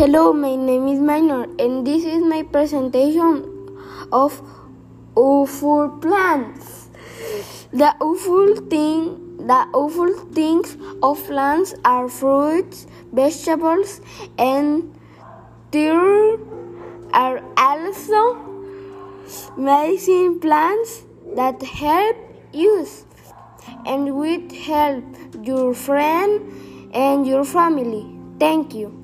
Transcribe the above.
Hello, my name is Minor, and this is my presentation of awful plants. The awful thing, the awful things of plants are fruits, vegetables, and there are also medicine plants that help you and will help your friend and your family. Thank you.